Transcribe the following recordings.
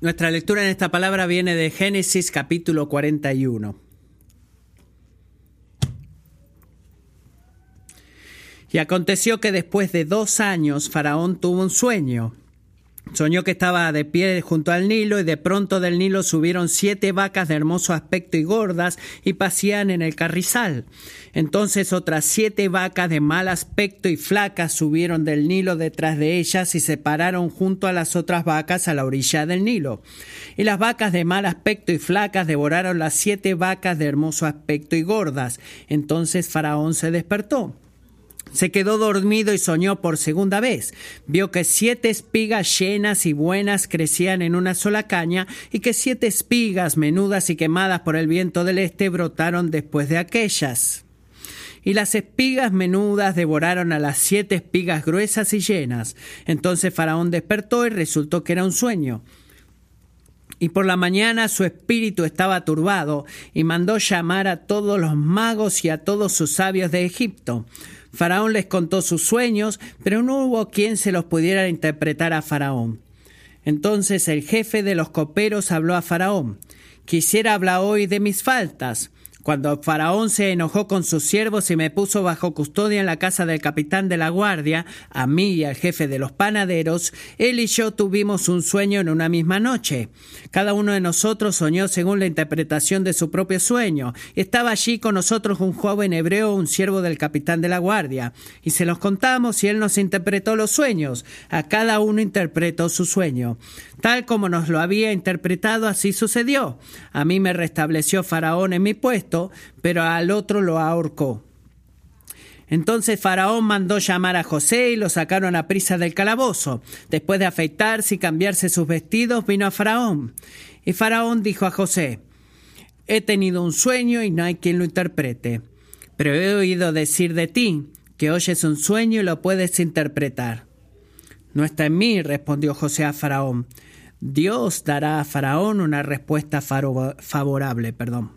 Nuestra lectura en esta palabra viene de Génesis capítulo 41. Y aconteció que después de dos años Faraón tuvo un sueño Soñó que estaba de pie junto al Nilo y de pronto del Nilo subieron siete vacas de hermoso aspecto y gordas y pasían en el carrizal. Entonces otras siete vacas de mal aspecto y flacas subieron del Nilo detrás de ellas y se pararon junto a las otras vacas a la orilla del Nilo. Y las vacas de mal aspecto y flacas devoraron las siete vacas de hermoso aspecto y gordas. Entonces Faraón se despertó se quedó dormido y soñó por segunda vez. Vio que siete espigas llenas y buenas crecían en una sola caña y que siete espigas menudas y quemadas por el viento del este brotaron después de aquellas. Y las espigas menudas devoraron a las siete espigas gruesas y llenas. Entonces Faraón despertó y resultó que era un sueño. Y por la mañana su espíritu estaba turbado y mandó llamar a todos los magos y a todos sus sabios de Egipto. Faraón les contó sus sueños, pero no hubo quien se los pudiera interpretar a Faraón. Entonces el jefe de los coperos habló a Faraón. Quisiera hablar hoy de mis faltas. Cuando Faraón se enojó con sus siervos y me puso bajo custodia en la casa del capitán de la guardia, a mí y al jefe de los panaderos, él y yo tuvimos un sueño en una misma noche. Cada uno de nosotros soñó según la interpretación de su propio sueño. Estaba allí con nosotros un joven hebreo, un siervo del capitán de la guardia, y se los contamos y él nos interpretó los sueños. A cada uno interpretó su sueño. Tal como nos lo había interpretado, así sucedió. A mí me restableció Faraón en mi puesto, pero al otro lo ahorcó. Entonces Faraón mandó llamar a José y lo sacaron a prisa del calabozo. Después de afeitarse y cambiarse sus vestidos, vino a Faraón. Y Faraón dijo a José, He tenido un sueño y no hay quien lo interprete. Pero he oído decir de ti que oyes un sueño y lo puedes interpretar. No está en mí, respondió José a Faraón. Dios dará a Faraón una respuesta favorable. Perdón.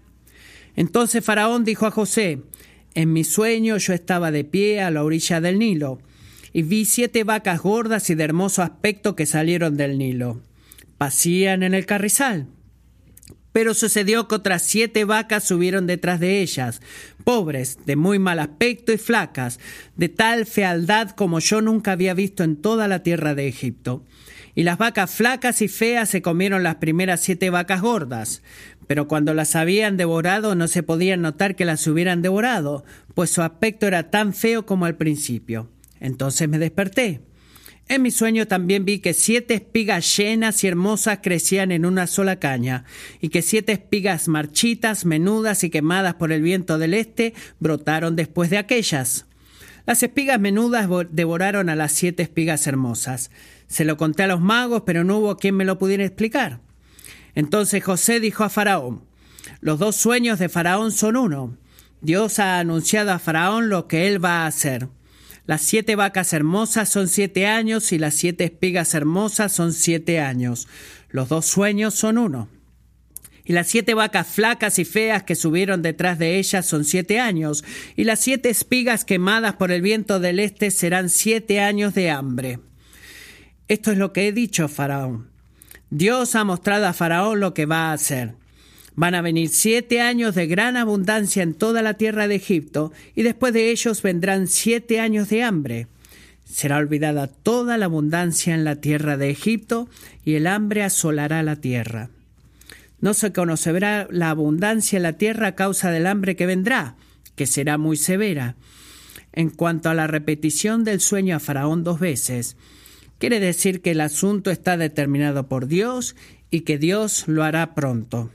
Entonces Faraón dijo a José, en mi sueño yo estaba de pie a la orilla del Nilo, y vi siete vacas gordas y de hermoso aspecto que salieron del Nilo. Pasían en el carrizal. Pero sucedió que otras siete vacas subieron detrás de ellas, pobres, de muy mal aspecto y flacas, de tal fealdad como yo nunca había visto en toda la tierra de Egipto. Y las vacas flacas y feas se comieron las primeras siete vacas gordas. Pero cuando las habían devorado no se podía notar que las hubieran devorado, pues su aspecto era tan feo como al principio. Entonces me desperté. En mi sueño también vi que siete espigas llenas y hermosas crecían en una sola caña, y que siete espigas marchitas, menudas y quemadas por el viento del este brotaron después de aquellas. Las espigas menudas devoraron a las siete espigas hermosas. Se lo conté a los magos, pero no hubo quien me lo pudiera explicar. Entonces José dijo a Faraón, los dos sueños de Faraón son uno. Dios ha anunciado a Faraón lo que él va a hacer. Las siete vacas hermosas son siete años y las siete espigas hermosas son siete años. Los dos sueños son uno. Y las siete vacas flacas y feas que subieron detrás de ellas son siete años, y las siete espigas quemadas por el viento del este serán siete años de hambre. Esto es lo que he dicho, Faraón. Dios ha mostrado a Faraón lo que va a hacer. Van a venir siete años de gran abundancia en toda la tierra de Egipto, y después de ellos vendrán siete años de hambre. Será olvidada toda la abundancia en la tierra de Egipto, y el hambre asolará la tierra. No se conocerá la abundancia en la tierra a causa del hambre que vendrá, que será muy severa. En cuanto a la repetición del sueño a Faraón dos veces, quiere decir que el asunto está determinado por Dios y que Dios lo hará pronto.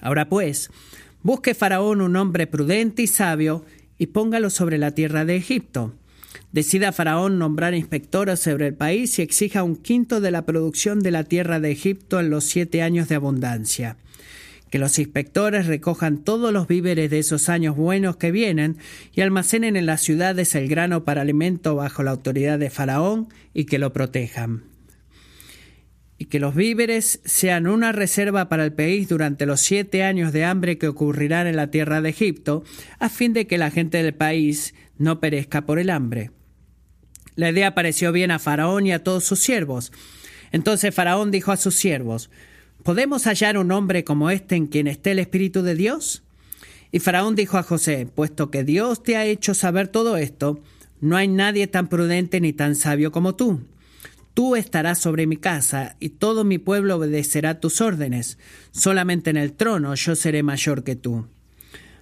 Ahora pues, busque Faraón un hombre prudente y sabio y póngalo sobre la tierra de Egipto. Decida Faraón nombrar inspectores sobre el país y exija un quinto de la producción de la tierra de Egipto en los siete años de abundancia. Que los inspectores recojan todos los víveres de esos años buenos que vienen y almacenen en las ciudades el grano para alimento bajo la autoridad de Faraón y que lo protejan y que los víveres sean una reserva para el país durante los siete años de hambre que ocurrirán en la tierra de Egipto, a fin de que la gente del país no perezca por el hambre. La idea pareció bien a Faraón y a todos sus siervos. Entonces Faraón dijo a sus siervos, ¿podemos hallar un hombre como este en quien esté el Espíritu de Dios? Y Faraón dijo a José, puesto que Dios te ha hecho saber todo esto, no hay nadie tan prudente ni tan sabio como tú. Tú estarás sobre mi casa, y todo mi pueblo obedecerá tus órdenes. Solamente en el trono yo seré mayor que tú.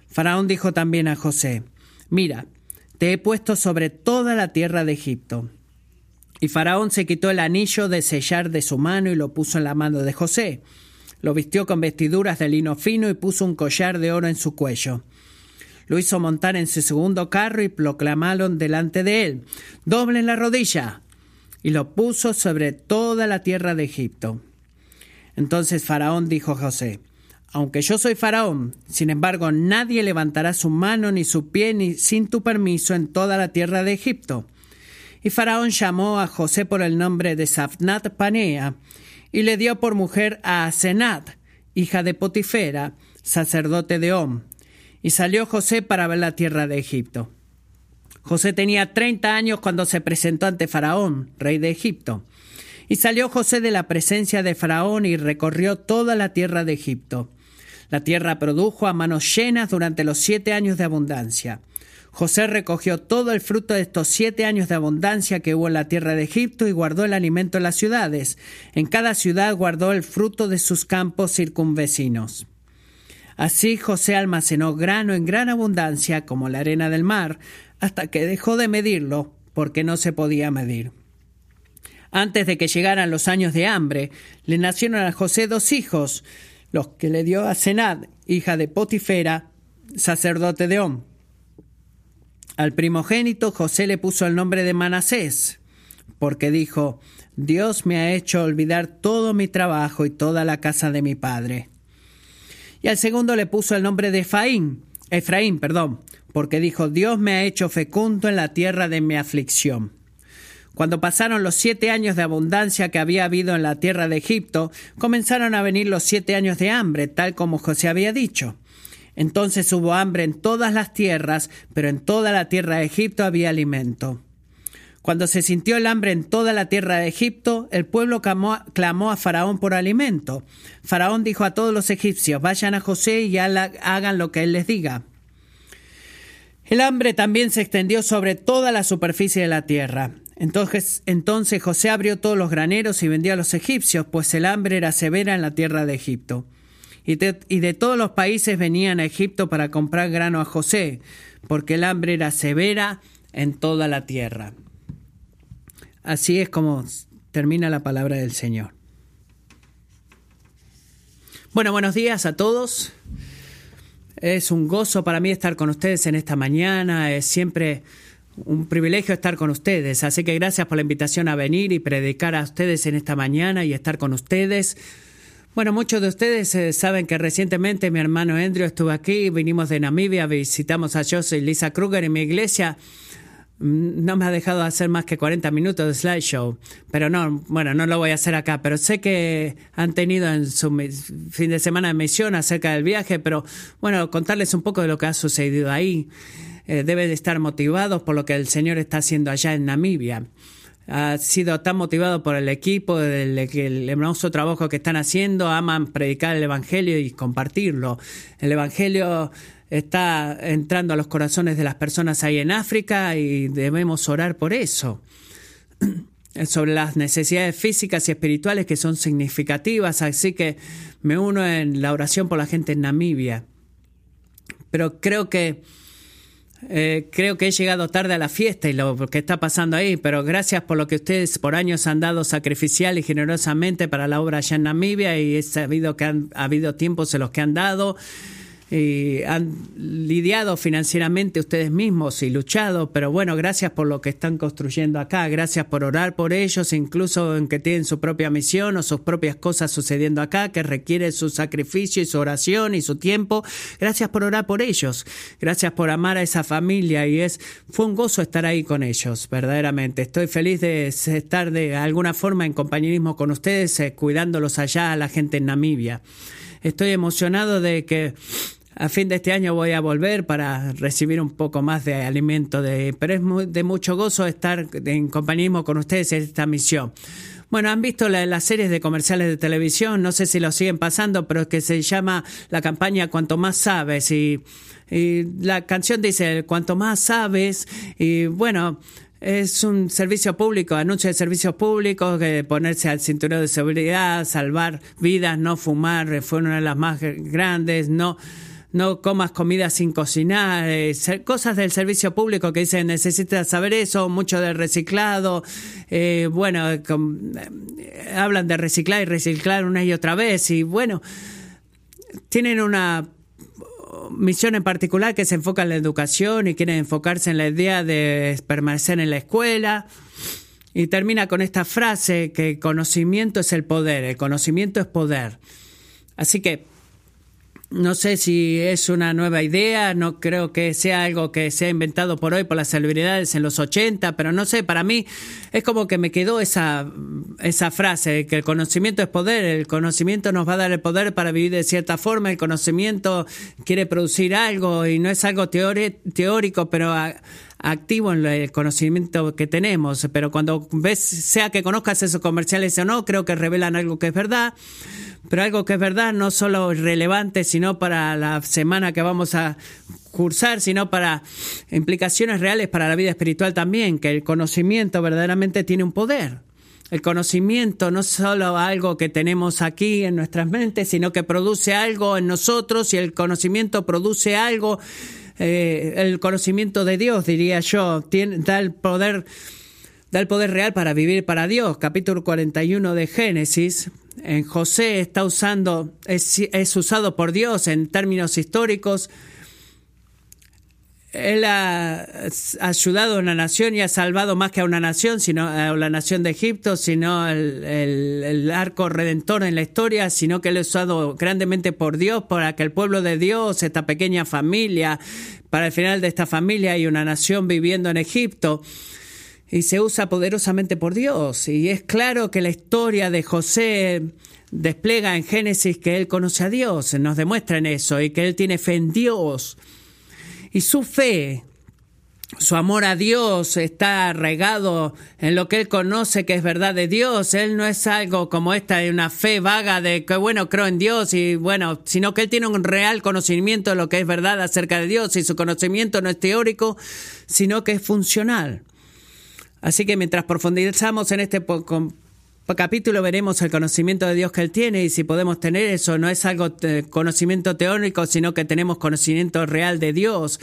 Faraón dijo también a José, Mira, te he puesto sobre toda la tierra de Egipto. Y Faraón se quitó el anillo de sellar de su mano y lo puso en la mano de José. Lo vistió con vestiduras de lino fino y puso un collar de oro en su cuello. Lo hizo montar en su segundo carro y proclamaron delante de él, Doble en la rodilla. Y lo puso sobre toda la tierra de Egipto. Entonces Faraón dijo a José, aunque yo soy faraón, sin embargo nadie levantará su mano ni su pie ni sin tu permiso en toda la tierra de Egipto. Y Faraón llamó a José por el nombre de Safnat Panea, y le dio por mujer a Asenat, hija de Potifera, sacerdote de Om. Y salió José para ver la tierra de Egipto. José tenía treinta años cuando se presentó ante Faraón, rey de Egipto. Y salió José de la presencia de Faraón y recorrió toda la tierra de Egipto. La tierra produjo a manos llenas durante los siete años de abundancia. José recogió todo el fruto de estos siete años de abundancia que hubo en la tierra de Egipto y guardó el alimento en las ciudades. En cada ciudad guardó el fruto de sus campos circunvecinos. Así José almacenó grano en gran abundancia como la arena del mar, hasta que dejó de medirlo, porque no se podía medir. Antes de que llegaran los años de hambre, le nacieron a José dos hijos, los que le dio a Senad, hija de Potifera, sacerdote de On. Al primogénito José le puso el nombre de Manasés, porque dijo, Dios me ha hecho olvidar todo mi trabajo y toda la casa de mi padre. Y al segundo le puso el nombre de Efraín, Efraín, perdón, porque dijo, Dios me ha hecho fecundo en la tierra de mi aflicción. Cuando pasaron los siete años de abundancia que había habido en la tierra de Egipto, comenzaron a venir los siete años de hambre, tal como José había dicho. Entonces hubo hambre en todas las tierras, pero en toda la tierra de Egipto había alimento. Cuando se sintió el hambre en toda la tierra de Egipto, el pueblo clamó, a Faraón por alimento. Faraón dijo a todos los egipcios, vayan a José y hagan lo que él les diga. El hambre también se extendió sobre toda la superficie de la tierra. Entonces, José abrió todos los graneros y vendió a los egipcios, pues el hambre era severa en la tierra de Egipto y de, todos los países venían a Egipto para comprar grano a José, porque el hambre era severa en toda la tierra. Así es como termina la palabra del Señor. Bueno, buenos días a todos. Es un gozo para mí estar con ustedes en esta mañana. Es siempre un privilegio estar con ustedes. Así que gracias por la invitación a venir y predicar a ustedes en esta mañana y estar con ustedes. Bueno, muchos de ustedes eh, saben que recientemente mi hermano Andrew estuvo aquí, vinimos de Namibia, visitamos a José y Lisa Kruger en mi iglesia. Mm, no me ha dejado hacer más que 40 minutos de slideshow, pero no, bueno, no lo voy a hacer acá, pero sé que han tenido en su fin de semana de misión acerca del viaje, pero bueno, contarles un poco de lo que ha sucedido ahí. Eh, deben de estar motivados por lo que el Señor está haciendo allá en Namibia ha sido tan motivado por el equipo, el, el hermoso trabajo que están haciendo, aman predicar el Evangelio y compartirlo. El Evangelio está entrando a los corazones de las personas ahí en África y debemos orar por eso. sobre las necesidades físicas y espirituales que son significativas, así que me uno en la oración por la gente en Namibia. Pero creo que eh, creo que he llegado tarde a la fiesta y lo que está pasando ahí, pero gracias por lo que ustedes por años han dado sacrificial y generosamente para la obra allá en Namibia y he sabido que han ha habido tiempos en los que han dado y han lidiado financieramente ustedes mismos y luchado, pero bueno, gracias por lo que están construyendo acá, gracias por orar por ellos, incluso en que tienen su propia misión o sus propias cosas sucediendo acá, que requiere su sacrificio y su oración y su tiempo. Gracias por orar por ellos, gracias por amar a esa familia y es fue un gozo estar ahí con ellos, verdaderamente. Estoy feliz de estar de alguna forma en compañerismo con ustedes, eh, cuidándolos allá a la gente en Namibia. Estoy emocionado de que a fin de este año voy a volver para recibir un poco más de alimento, de, pero es de mucho gozo estar en compañerismo con ustedes en esta misión. Bueno, han visto la- las series de comerciales de televisión, no sé si lo siguen pasando, pero es que se llama la campaña Cuanto más sabes y, y la canción dice Cuanto más sabes y bueno, es un servicio público, anuncio de servicios públicos, que ponerse al cinturón de seguridad, salvar vidas, no fumar, fue una de las más grandes, no no comas comida sin cocinar, eh, cosas del servicio público que dicen necesitas saber eso, mucho del reciclado, eh, bueno, eh, hablan de reciclar y reciclar una y otra vez y bueno, tienen una misión en particular que se enfoca en la educación y quieren enfocarse en la idea de permanecer en la escuela. Y termina con esta frase que conocimiento es el poder, el conocimiento es poder. Así que no sé si es una nueva idea, no creo que sea algo que sea inventado por hoy por las celebridades en los 80, pero no sé, para mí es como que me quedó esa, esa frase, que el conocimiento es poder, el conocimiento nos va a dar el poder para vivir de cierta forma, el conocimiento quiere producir algo y no es algo teórico, pero... activo en el conocimiento que tenemos, pero cuando ves, sea que conozcas esos comerciales o no, creo que revelan algo que es verdad, pero algo que es verdad no solo relevante, sino para la semana que vamos a cursar, sino para implicaciones reales para la vida espiritual también, que el conocimiento verdaderamente tiene un poder. El conocimiento no es solo algo que tenemos aquí en nuestras mentes, sino que produce algo en nosotros y el conocimiento produce algo, eh, el conocimiento de Dios, diría yo, tiene, da el poder da el poder real para vivir para Dios. Capítulo 41 de Génesis. En José está usando, es, es usado por Dios en términos históricos. Él ha ayudado a una nación y ha salvado más que a una nación, sino a la nación de Egipto, sino el, el, arco redentor en la historia, sino que él ha usado grandemente por Dios para que el pueblo de Dios, esta pequeña familia, para el final de esta familia hay una nación viviendo en Egipto y se usa poderosamente por Dios. Y es claro que la historia de José despliega en Génesis que él conoce a Dios, nos demuestra en eso, y que él tiene fe en Dios. Y su fe, su amor a Dios está arraigado en lo que él conoce que es verdad de Dios. Él no es algo como esta de una fe vaga de que bueno, creo en Dios y bueno, sino que él tiene un real conocimiento de lo que es verdad acerca de Dios y su conocimiento no es teórico, sino que es funcional. Así que mientras profundizamos en este capítulo veremos el conocimiento de Dios que Él tiene y si podemos tener eso, no es algo eh, conocimiento teórico, sino que tenemos conocimiento real de Dios.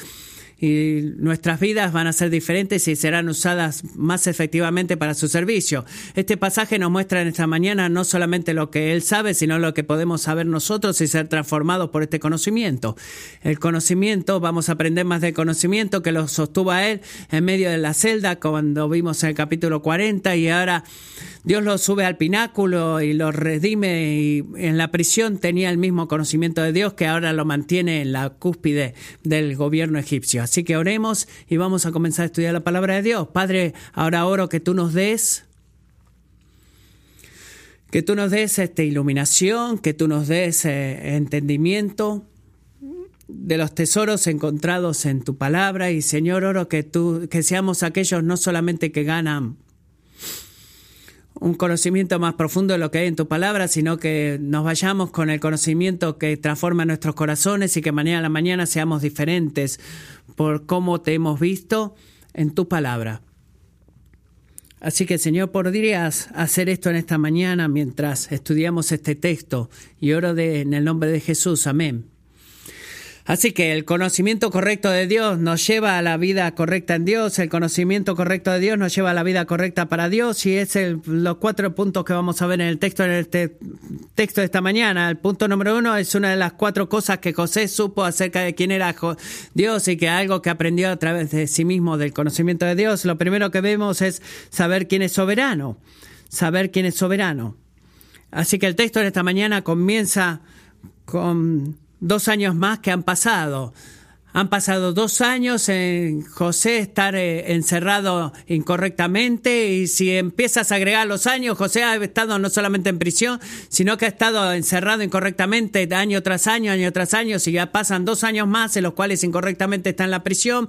Y nuestras vidas van a ser diferentes y serán usadas más efectivamente para su servicio. Este pasaje nos muestra en esta mañana no solamente lo que Él sabe, sino lo que podemos saber nosotros y ser transformados por este conocimiento. El conocimiento, vamos a aprender más del conocimiento que lo sostuvo a Él en medio de la celda cuando vimos en el capítulo 40 y ahora Dios lo sube al pináculo y lo redime y en la prisión tenía el mismo conocimiento de Dios que ahora lo mantiene en la cúspide del gobierno egipcio. Así que oremos y vamos a comenzar a estudiar la palabra de Dios. Padre, ahora oro que tú nos des que tú nos des esta iluminación, que tú nos des eh, entendimiento de los tesoros encontrados en tu palabra y Señor oro que tú que seamos aquellos no solamente que ganan un conocimiento más profundo de lo que hay en tu palabra, sino que nos vayamos con el conocimiento que transforma nuestros corazones y que mañana a la mañana seamos diferentes por cómo te hemos visto en tu palabra. Así que Señor, podrías hacer esto en esta mañana mientras estudiamos este texto y oro de, en el nombre de Jesús. Amén. Así que el conocimiento correcto de Dios nos lleva a la vida correcta en Dios, el conocimiento correcto de Dios nos lleva a la vida correcta para Dios y es el, los cuatro puntos que vamos a ver en el texto en este texto de esta mañana. El punto número uno es una de las cuatro cosas que José supo acerca de quién era Dios y que algo que aprendió a través de sí mismo del conocimiento de Dios. Lo primero que vemos es saber quién es soberano, saber quién es soberano. Así que el texto de esta mañana comienza con dos años más que han pasado. Han pasado dos años en José estar eh, encerrado incorrectamente y si empiezas a agregar los años, José ha estado no solamente en prisión, sino que ha estado encerrado incorrectamente año tras año, año tras año, y ya pasan dos años más en los cuales incorrectamente está en la prisión,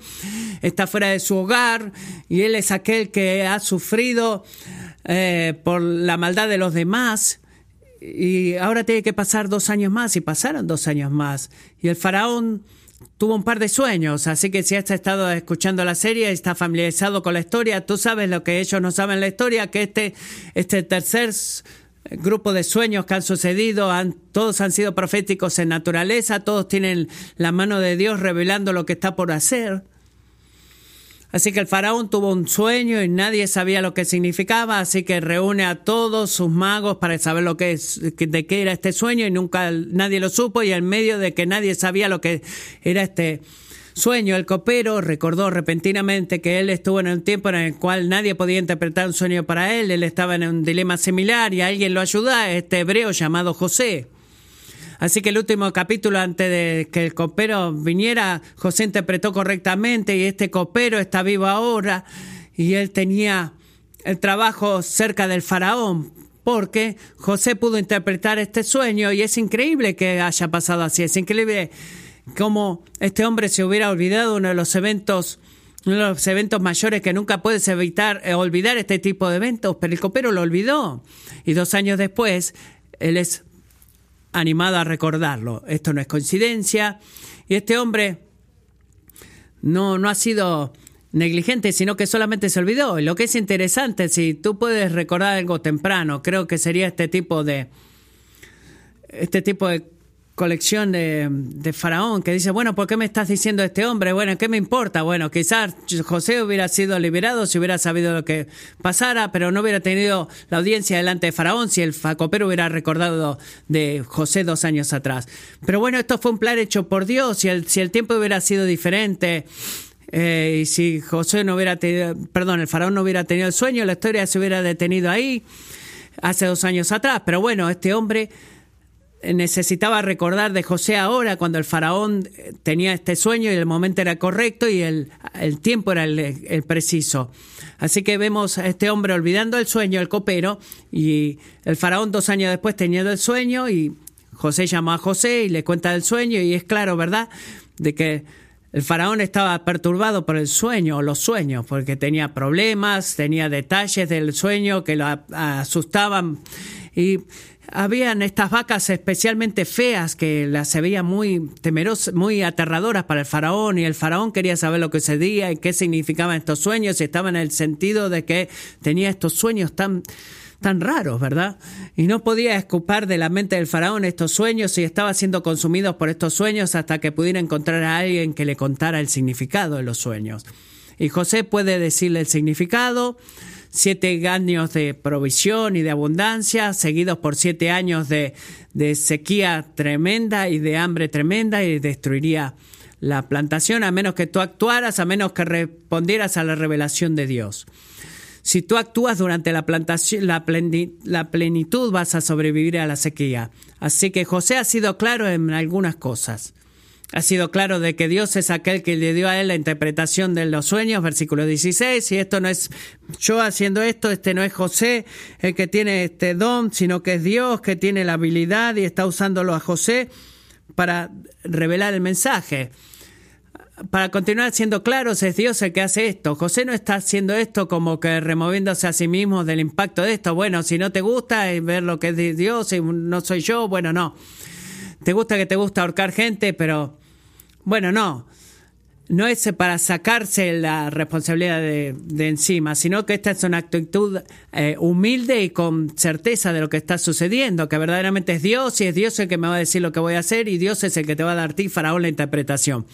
está fuera de su hogar y él es aquel que ha sufrido eh, por la maldad de los demás. Y ahora tiene que pasar dos años más y pasaron dos años más. Y el faraón tuvo un par de sueños, así que si has estado escuchando la serie está familiarizado con la historia, tú sabes lo que ellos no saben la historia, que este, este tercer grupo de sueños que han sucedido, han, todos han sido proféticos en naturaleza, todos tienen la mano de Dios revelando lo que está por hacer. Así que el faraón tuvo un sueño y nadie sabía lo que significaba, así que reúne a todos sus magos para saber lo que es, de qué era este sueño y nunca nadie lo supo y en medio de que nadie sabía lo que era este sueño, el copero recordó repentinamente que él estuvo en un tiempo en el cual nadie podía interpretar un sueño para él, él estaba en un dilema similar y alguien lo ayudó, este hebreo llamado José. Así que el último capítulo, antes de que el copero viniera, José interpretó correctamente y este copero está vivo ahora y él tenía el trabajo cerca del faraón porque José pudo interpretar este sueño y es increíble que haya pasado así, es increíble cómo este hombre se hubiera olvidado uno de los eventos uno de los eventos mayores que nunca puedes evitar eh, olvidar este tipo de eventos, pero el copero lo olvidó. Y dos años después él es animado a recordarlo. Esto no es coincidencia. Y este hombre no, no ha sido negligente, sino que solamente se olvidó. Lo que es interesante, si tú puedes recordar algo temprano, creo que sería este tipo de este tipo de colección de, de, Faraón que dice, bueno, ¿por qué me estás diciendo este hombre? Bueno, ¿qué me importa? Bueno, quizás José hubiera sido liberado si hubiera sabido lo que pasara, pero no hubiera tenido la audiencia delante de Faraón si el facopero hubiera recordado de José dos años atrás. Pero bueno, esto fue un plan hecho por Dios, si el, si el tiempo hubiera sido diferente. Eh, y si José no hubiera tenido, perdón, el faraón no hubiera tenido el sueño, la historia se hubiera detenido ahí hace dos años atrás. Pero bueno, este hombre necesitaba recordar de José ahora, cuando el faraón tenía este sueño y el momento era correcto y el, el tiempo era el, preciso. Así que vemos a este hombre olvidando el sueño, el copero, y el faraón dos años después teniendo el sueño y José llamó a José y le cuenta el sueño y es claro, ¿verdad?, de que el faraón estaba perturbado por el sueño o los sueños, porque tenía problemas, tenía detalles del sueño que lo asustaban y habían estas vacas especialmente feas que las se veían muy temerosas, muy aterradoras para el faraón y el faraón quería saber lo que sucedía y qué significaban estos sueños y estaba en el sentido de que tenía estos sueños tan tan raros, ¿verdad? Y no podía escupar de la mente del faraón estos sueños y estaba siendo consumido por estos sueños hasta que pudiera encontrar a alguien que le contara el significado de los sueños. Y José puede decirle el significado, siete años de provisión y de abundancia, seguidos por siete años de, de sequía tremenda y de hambre tremenda y destruiría la plantación a menos que tú actuaras, a menos que respondieras a la revelación de Dios. Si tú actúas durante la plantación, la, plenitud vas a sobrevivir a la sequía. Así que José ha sido claro en algunas cosas ha sido claro de que Dios es aquel que le dio a él la interpretación de los sueños, versículo 16, y esto no es yo haciendo esto, este no es José el que tiene este don, sino que es Dios que tiene la habilidad y está usándolo a José para revelar el mensaje. Para continuar siendo claros, es Dios el que hace esto. José no está haciendo esto como que removiéndose a sí mismo del impacto de esto. Bueno, si no te gusta ver lo que es Dios y no soy yo, bueno, no te gusta que te gusta ahorcar gente, pero bueno, no no es para sacarse la responsabilidad de, encima, sino que esta es una actitud eh, humilde y con certeza de lo que está sucediendo, que verdaderamente es Dios y es Dios el que me va a decir lo que voy a hacer y Dios es el que te va a dar ti, Faraón, la interpretación.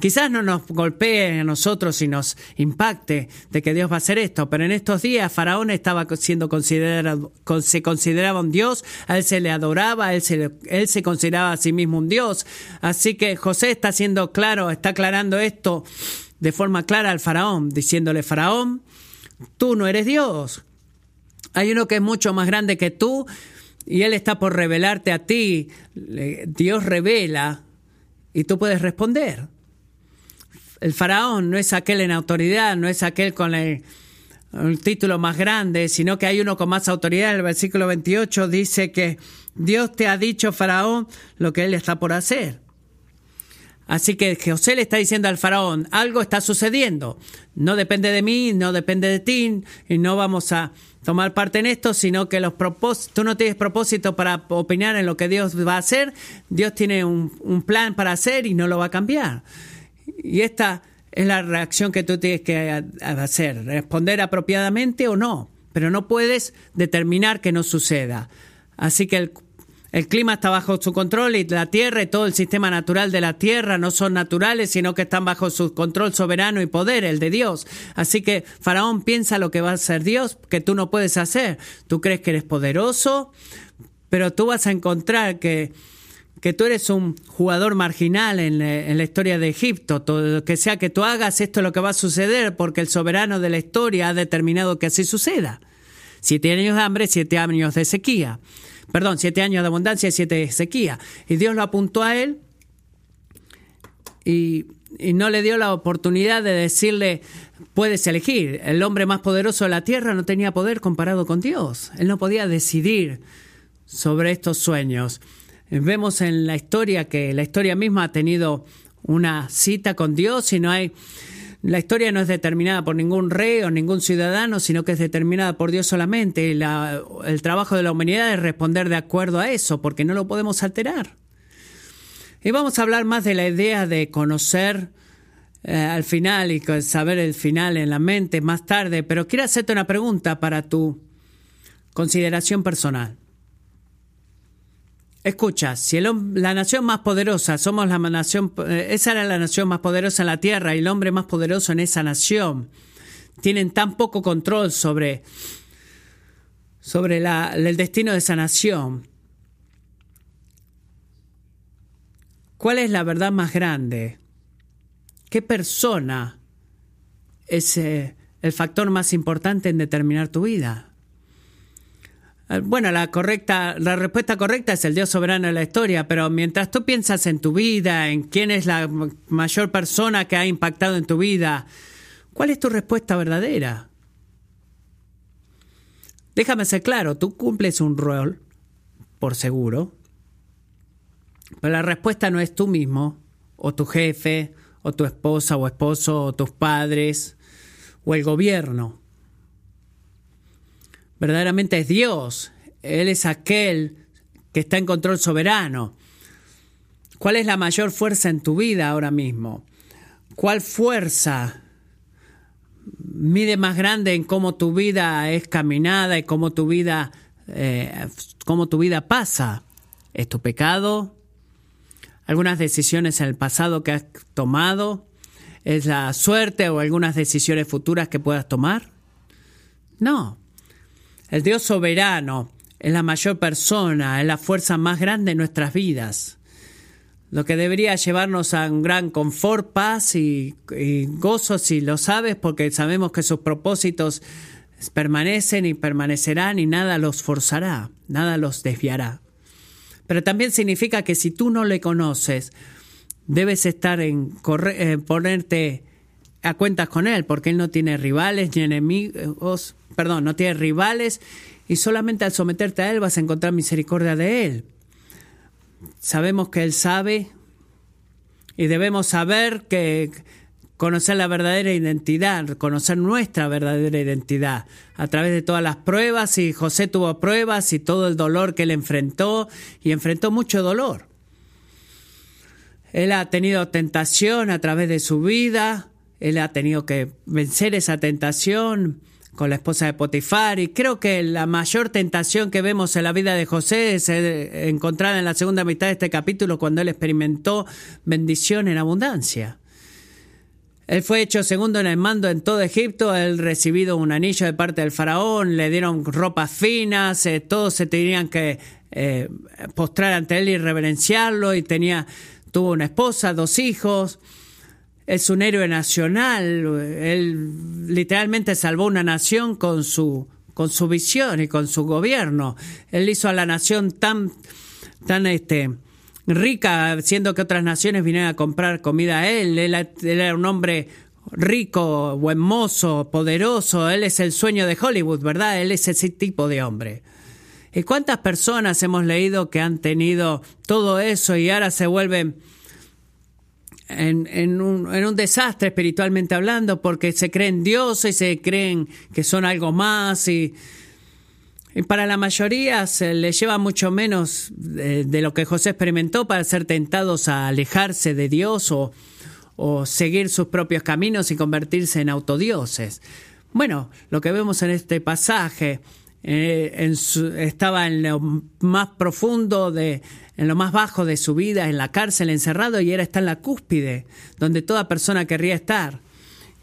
Quizás no nos golpee a nosotros y nos impacte de que Dios va a hacer esto, pero en estos días Faraón estaba siendo considerado, se consideraba un Dios, a él se le adoraba, a él se, él se consideraba a sí mismo un Dios. Así que José está siendo claro, está aclarando esto de forma clara al faraón, diciéndole, faraón, tú no eres Dios. Hay uno que es mucho más grande que tú y él está por revelarte a ti. Dios revela y tú puedes responder. El faraón no es aquel en autoridad, no es aquel con el, el título más grande, sino que hay uno con más autoridad. El versículo 28 dice que Dios te ha dicho, faraón, lo que él está por hacer. Así que José le está diciendo al faraón, algo está sucediendo, no depende de mí, no depende de ti, y no vamos a tomar parte en esto, sino que los propósitos, tú no tienes propósito para opinar en lo que Dios va a hacer, Dios tiene un, un plan para hacer y no lo va a cambiar. Y esta es la reacción que tú tienes que hacer, responder apropiadamente o no, pero no puedes determinar que no suceda. Así que el, el, clima está bajo su control y la tierra y todo el sistema natural de la tierra no son naturales, sino que están bajo su control soberano y poder, el de Dios. Así que Faraón piensa lo que va a hacer Dios, que tú no puedes hacer. Tú crees que eres poderoso, pero tú vas a encontrar que que tú eres un jugador marginal en, la historia de Egipto. Todo lo que sea que tú hagas, esto es lo que va a suceder porque el soberano de la historia ha determinado que así suceda. Siete años de hambre, siete años de sequía. Perdón, siete años de abundancia y siete de sequía. Y Dios lo apuntó a él y, no le dio la oportunidad de decirle, puedes elegir. El hombre más poderoso de la tierra no tenía poder comparado con Dios. Él no podía decidir sobre estos sueños. Vemos en la historia que la historia misma ha tenido una cita con Dios y no hay la historia no es determinada por ningún rey o ningún ciudadano, sino que es determinada por Dios solamente. La, el trabajo de la humanidad es responder de acuerdo a eso, porque no lo podemos alterar. Y vamos a hablar más de la idea de conocer eh, al final y saber el final en la mente más tarde, pero quiero hacerte una pregunta para tu consideración personal. Escucha, si la nación más poderosa, somos la nación, eh, esa era la nación más poderosa en la tierra y el hombre más poderoso en esa nación, tienen tan poco control sobre, sobre el destino de esa nación. ¿Cuál es la verdad más grande? ¿Qué persona es eh, el factor más importante en determinar tu vida? Eh, bueno, la correcta, la respuesta correcta es el Dios soberano de la historia, pero mientras tú piensas en tu vida, en quién es la mayor persona que ha impactado en tu vida, ¿cuál es tu respuesta verdadera? Déjame ser claro, tú cumples un rol, por seguro, pero la respuesta no es tú mismo, o tu jefe, o tu esposa o esposo, o tus padres, o el gobierno verdaderamente es Dios. Él es aquel que está en control soberano. ¿Cuál es la mayor fuerza en tu vida ahora mismo? ¿Cuál fuerza mide más grande en cómo tu vida es caminada y cómo tu vida, eh, cómo tu vida pasa? ¿Es tu pecado? ¿Algunas decisiones en el pasado que has tomado? ¿Es la suerte o algunas decisiones futuras que puedas tomar? No. El Dios soberano es la mayor persona, es la fuerza más grande en nuestras vidas. Lo que debería llevarnos a un gran confort, paz y, gozo si lo sabes, porque sabemos que sus propósitos permanecen y permanecerán y nada los forzará, nada los desviará. Pero también significa que si tú no le conoces, debes estar en eh, ponerte a cuentas con él, porque él no tiene rivales ni enemigos, perdón, no tiene rivales y solamente al someterte a él vas a encontrar misericordia de él. Sabemos que él sabe y debemos saber que conocer la verdadera identidad, conocer nuestra verdadera identidad a través de todas las pruebas y José tuvo pruebas y todo el dolor que él enfrentó y enfrentó mucho dolor. Él ha tenido tentación a través de su vida, él ha tenido que vencer esa tentación con la esposa de Potifar y creo que la mayor tentación que vemos en la vida de José es eh, encontrada en la segunda mitad de este capítulo cuando él experimentó bendición en abundancia. Él fue hecho segundo en el mando en todo Egipto, él recibido un anillo de parte del faraón, le dieron ropas finas, eh, todos se tenían que eh, postrar ante él y reverenciarlo y tenía, tuvo una esposa, dos hijos es un héroe nacional. Él literalmente salvó una nación con su, con su visión y con su gobierno. Él hizo a la nación tan, tan este, rica, siendo que otras naciones vinieron a comprar comida a él. Él, era un hombre rico, buen mozo, poderoso. Él es el sueño de Hollywood, ¿verdad? Él es ese tipo de hombre. ¿Y cuántas personas hemos leído que han tenido todo eso y ahora se vuelven en, un, desastre espiritualmente hablando, porque se creen dioses y se creen que son algo más y para la mayoría se le lleva mucho menos de, lo que José experimentó para ser tentados a alejarse de Dios o, o seguir sus propios caminos y convertirse en autodioses. Bueno, lo que vemos en este pasaje eh, en estaba en lo más profundo de, en lo más bajo de su vida, en la cárcel, encerrado, y era está en la cúspide, donde toda persona querría estar.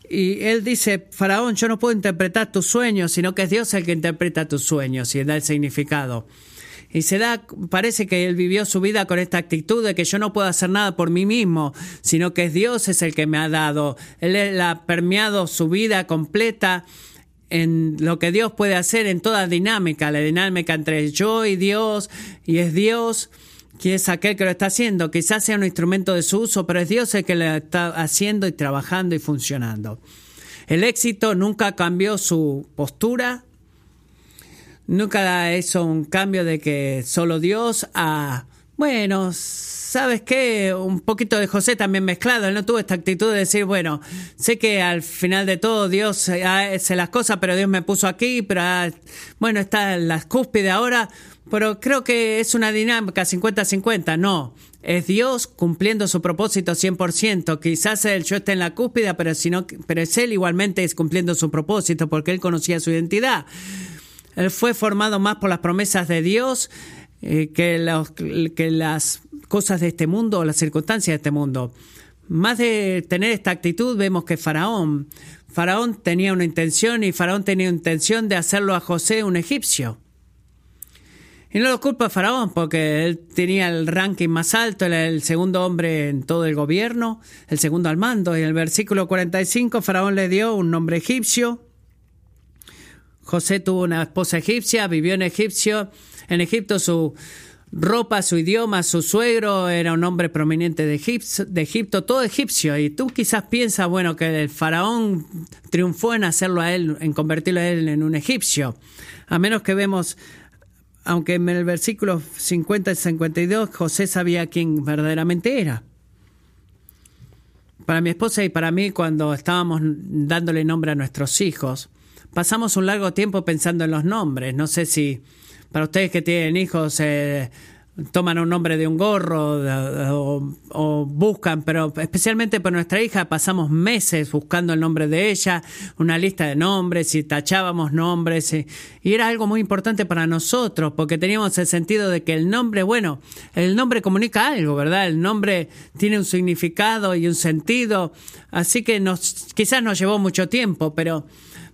Y él dice, Faraón, yo no puedo interpretar tus sueños, sino que es Dios el que interpreta tus sueños y da el significado. Y se da, parece que él vivió su vida con esta actitud de que yo no puedo hacer nada por mí mismo, sino que es Dios es el que me ha dado. Él ha permeado su vida completa en lo que Dios puede hacer en toda dinámica, la dinámica entre yo y Dios, y es Dios que es aquel que lo está haciendo. Quizás sea un instrumento de su uso, pero es Dios el que lo está haciendo y trabajando y funcionando. El éxito nunca cambió su postura, nunca hizo un cambio de que solo Dios a, bueno, ¿sabes qué? Un poquito de José también mezclado. Él no tuvo esta actitud de decir, bueno, sé que al final de todo Dios hace las cosas, pero Dios me puso aquí, pero ah, bueno, está en la cúspide ahora, pero creo que es una dinámica 50-50. No, es Dios cumpliendo su propósito 100%. Quizás él, yo esté en la cúspide, pero, si no, pero es Él igualmente es cumpliendo su propósito porque Él conocía su identidad. Él fue formado más por las promesas de Dios eh, que, que las cosas de este mundo o las circunstancias de este mundo. Más de tener esta actitud, vemos que Faraón, Faraón tenía una intención y Faraón tenía intención de hacerlo a José un egipcio. Y no lo culpa a Faraón porque él tenía el ranking más alto, era el segundo hombre en todo el gobierno, el segundo al mando. Y en el versículo 45 Faraón le dio un nombre egipcio José tuvo una esposa egipcia, vivió en Egipcio, en Egipto su ropa, su idioma, su suegro era un hombre prominente de Egipto, de Egipto, todo egipcio. Y tú quizás piensas, bueno, que el faraón triunfó en hacerlo a él, en convertirlo a él en un egipcio. A menos que vemos, aunque en el versículo 50 y 52 José sabía quién verdaderamente era. Para mi esposa y para mí, cuando estábamos dándole nombre a nuestros hijos, pasamos un largo tiempo pensando en los nombres. No sé si para ustedes que tienen hijos eh, toman un nombre de un gorro o, buscan, pero especialmente por nuestra hija pasamos meses buscando el nombre de ella, una lista de nombres y tachábamos nombres y, y, era algo muy importante para nosotros porque teníamos el sentido de que el nombre, bueno, el nombre comunica algo, ¿verdad? El nombre tiene un significado y un sentido, así que nos, quizás nos llevó mucho tiempo, pero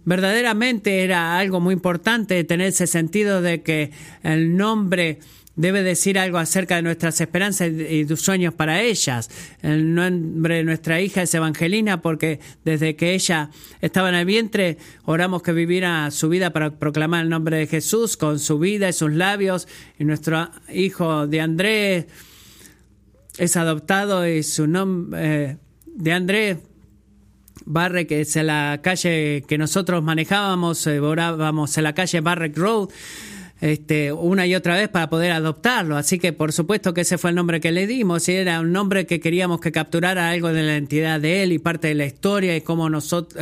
verdaderamente era algo muy importante tener ese sentido de que el nombre debe decir algo acerca de nuestras esperanzas y tus sueños para ellas. El nombre de nuestra hija es Evangelina porque desde que ella estaba en el vientre oramos que viviera su vida para proclamar el nombre de Jesús con su vida y sus labios. Y nuestro hijo de Andrés es adoptado y su nombre eh, de Andrés Barrett, que es la calle que nosotros manejábamos, eh, orábamos en la calle Barrett Road, este, una y otra vez para poder adoptarlo. Así que por supuesto que ese fue el nombre que le dimos y era un nombre que queríamos que capturara algo de la identidad de él y parte de la historia y cómo,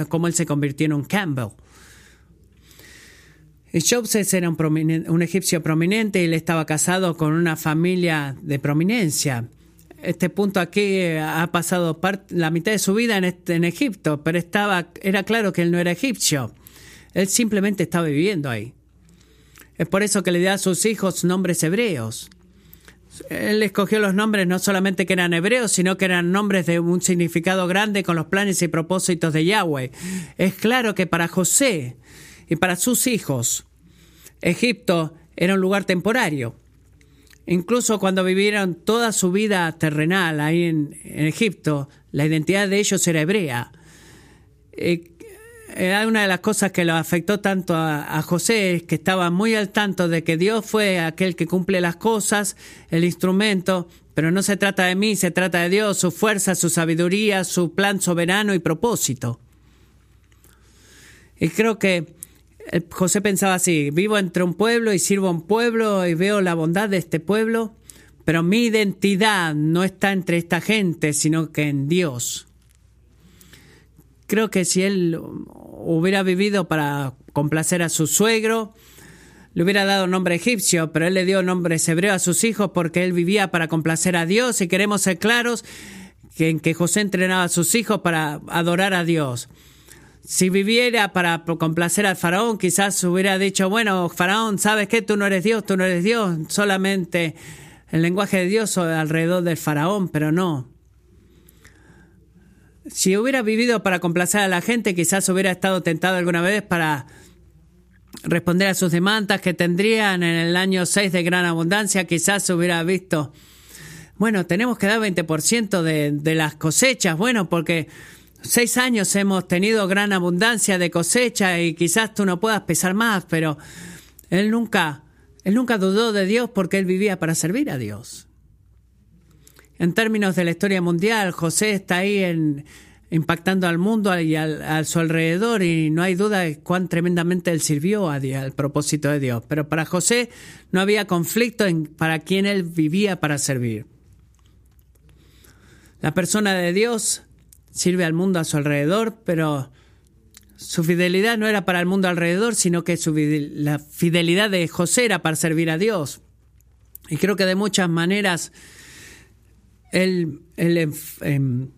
cómo él se convirtió en un Campbell. Jobs era un, un egipcio prominente y él estaba casado con una familia de prominencia este punto aquí eh, ha pasado la mitad de su vida en, en Egipto, pero estaba, era claro que él no era egipcio. Él simplemente estaba viviendo ahí. Es por eso que le da a sus hijos nombres hebreos. Él escogió los nombres no solamente que eran hebreos, sino que eran nombres de un significado grande con los planes y propósitos de Yahweh. Es claro que para José y para sus hijos, Egipto era un lugar temporario. Incluso cuando vivieron toda su vida terrenal ahí en, Egipto, la identidad de ellos era hebrea. Eh, era una de las cosas que lo afectó tanto a, a, José, que estaba muy al tanto de que Dios fue aquel que cumple las cosas, el instrumento, pero no se trata de mí, se trata de Dios, su fuerza, su sabiduría, su plan soberano y propósito. Y creo que José pensaba así, vivo entre un pueblo y sirvo a un pueblo y veo la bondad de este pueblo, pero mi identidad no está entre esta gente, sino que en Dios. Creo que si él hubiera vivido para complacer a su suegro, le hubiera dado nombre egipcio, pero él le dio nombre hebreo a sus hijos porque él vivía para complacer a Dios y queremos ser claros que en que José entrenaba a sus hijos para adorar a Dios. Si viviera para complacer al faraón, quizás hubiera dicho, bueno, faraón, ¿sabes qué? Tú no eres Dios, tú no eres Dios, solamente el lenguaje de Dios alrededor del faraón, pero no. Si hubiera vivido para complacer a la gente, quizás hubiera estado tentado alguna vez para responder a sus demandas que tendrían en el año 6 de gran abundancia, quizás hubiera visto, bueno, tenemos que dar 20% de, de las cosechas, bueno, porque seis años hemos tenido gran abundancia de cosecha y quizás tú no puedas pesar más, pero él nunca, él nunca dudó de Dios porque él vivía para servir a Dios. En términos de la historia mundial, José está ahí impactando al mundo y a su alrededor y no hay duda de cuán tremendamente él sirvió a al propósito de Dios. Pero para José no había conflicto en para quién él vivía para servir. La persona de Dios sirve al mundo a su alrededor, pero su fidelidad no era para el mundo alrededor, sino que su, la fidelidad de José era para servir a Dios. Y creo que de muchas maneras él, él em,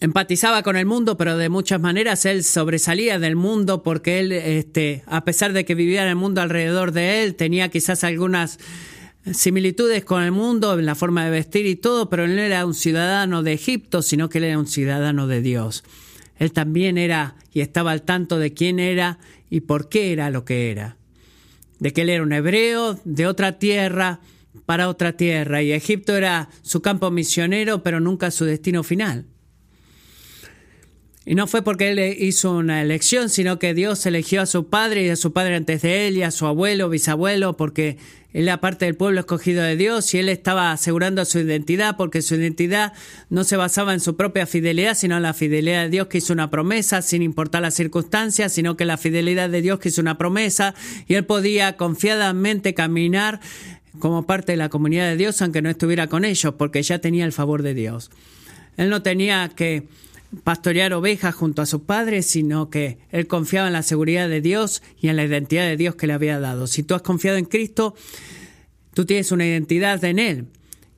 empatizaba con el mundo, pero de muchas maneras él sobresalía del mundo porque él, este, a pesar de que vivía en el mundo alrededor de él, tenía quizás algunas similitudes con el mundo en la forma de vestir y todo, pero él no era un ciudadano de Egipto, sino que él era un ciudadano de Dios. Él también era y estaba al tanto de quién era y por qué era lo que era. De que él era un hebreo de otra tierra para otra tierra y Egipto era su campo misionero, pero nunca su destino final. Y no fue porque él hizo una elección, sino que Dios eligió a su padre y a su padre antes de él y a su abuelo, bisabuelo, porque él era parte del pueblo escogido de Dios y él estaba asegurando su identidad porque su identidad no se basaba en su propia fidelidad, sino en la fidelidad de Dios que hizo una promesa sin importar las circunstancias, sino que la fidelidad de Dios que hizo una promesa y él podía confiadamente caminar como parte de la comunidad de Dios aunque no estuviera con ellos porque ya tenía el favor de Dios. Él no tenía que pastorear ovejas junto a su padre, sino que él confiaba en la seguridad de Dios y en la identidad de Dios que le había dado. Si tú has confiado en Cristo, tú tienes una identidad en Él.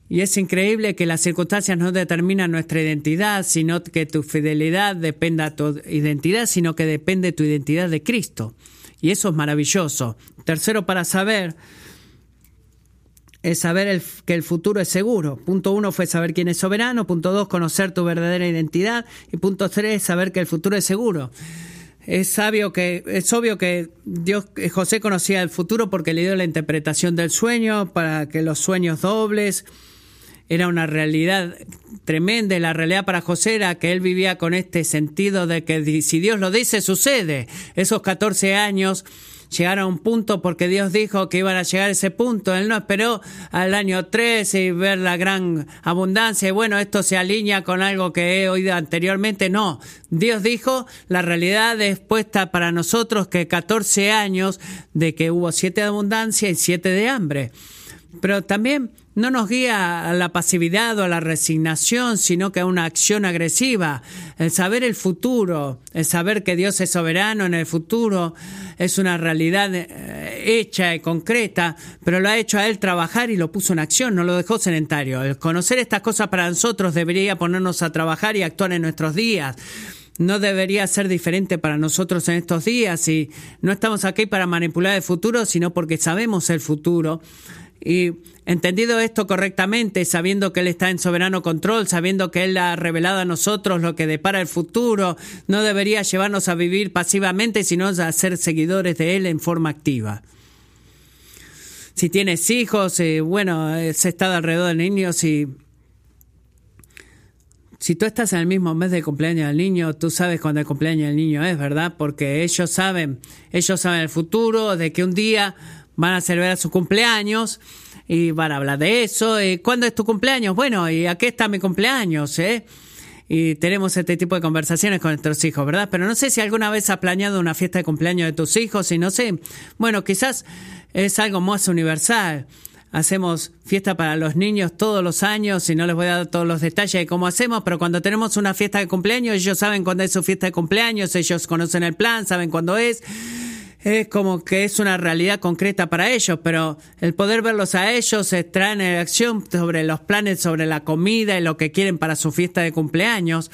Y es increíble que las circunstancias no determinan nuestra identidad, sino que tu fidelidad dependa de tu identidad, sino que depende de tu identidad de Cristo. Y eso es maravilloso. Tercero, para saber es saber que el futuro es seguro. Punto uno fue saber quién es soberano. Punto dos, conocer tu verdadera identidad. Y punto tres, saber que el futuro es seguro. Es, sabio que, es obvio que Dios, José conocía el futuro porque le dio la interpretación del sueño para que los sueños dobles era una realidad tremenda. La realidad para José era que él vivía con este sentido de que si Dios lo dice, sucede. Esos 14 años llegar a un punto porque Dios dijo que iban a llegar a ese punto. Él no esperó al año 13 y ver la gran abundancia y bueno, esto se alinea con algo que he oído anteriormente. No, Dios dijo, la realidad es puesta para nosotros que 14 años de que hubo siete de abundancia y siete de hambre. Pero también no nos guía a la pasividad o a la resignación, sino que a una acción agresiva. El saber el futuro, el saber que Dios es soberano en el futuro, es una realidad eh, hecha y concreta, pero lo ha hecho a Él trabajar y lo puso en acción, no lo dejó sedentario. El conocer estas cosas para nosotros debería ponernos a trabajar y actuar en nuestros días no debería ser diferente para nosotros en estos días y no estamos aquí para manipular el futuro, sino porque sabemos el futuro y entendido esto correctamente, sabiendo que Él está en soberano control, sabiendo que Él ha revelado a nosotros lo que depara el futuro, no debería llevarnos a vivir pasivamente, sino a ser seguidores de Él en forma activa. Si tienes hijos, eh, bueno, has estado alrededor de niños y si tú estás en el mismo mes de cumpleaños del niño, tú sabes cuándo el cumpleaños del niño es, ¿verdad? Porque ellos saben, ellos saben el futuro, de que un día van a celebrar su cumpleaños y van a hablar de eso. ¿Y ¿Cuándo es tu cumpleaños? Bueno, ¿y aquí está mi cumpleaños? ¿eh? Y tenemos este tipo de conversaciones con nuestros hijos, ¿verdad? Pero no sé si alguna vez has planeado una fiesta de cumpleaños de tus hijos y no sé. Bueno, quizás es algo más universal. Hacemos fiesta para los niños todos los años y no les voy a dar todos los detalles de cómo hacemos, pero cuando tenemos una fiesta de cumpleaños, ellos saben cuándo es su fiesta de cumpleaños, ellos conocen el plan, saben cuándo es es como que es una realidad concreta para ellos, pero el poder verlos a ellos se trae en acción sobre los planes, sobre la comida y lo que quieren para su fiesta de cumpleaños.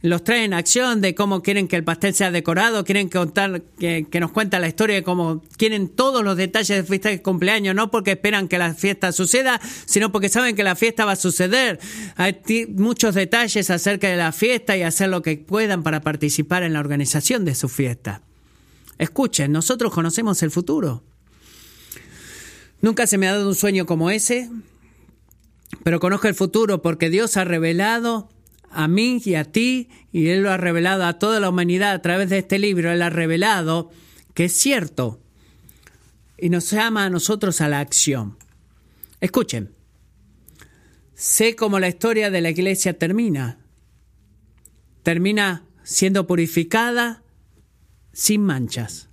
Los trae en acción de cómo quieren que el pastel sea decorado, quieren contar, que, que nos cuenta la historia de cómo quieren todos los detalles de fiesta de cumpleaños, no porque esperan que la fiesta suceda, sino porque saben que la fiesta va a suceder. Hay muchos detalles acerca de la fiesta y hacer lo que puedan para participar en la organización de su fiesta. Escuchen, nosotros conocemos el futuro. Nunca se me ha dado un sueño como ese, pero conozco el futuro porque Dios ha revelado a mí y a ti, y Él lo ha revelado a toda la humanidad a través de este libro, Él ha revelado que es cierto y nos llama a nosotros a la acción. Escuchen, sé cómo la historia de la iglesia termina. Termina siendo purificada sin manchas.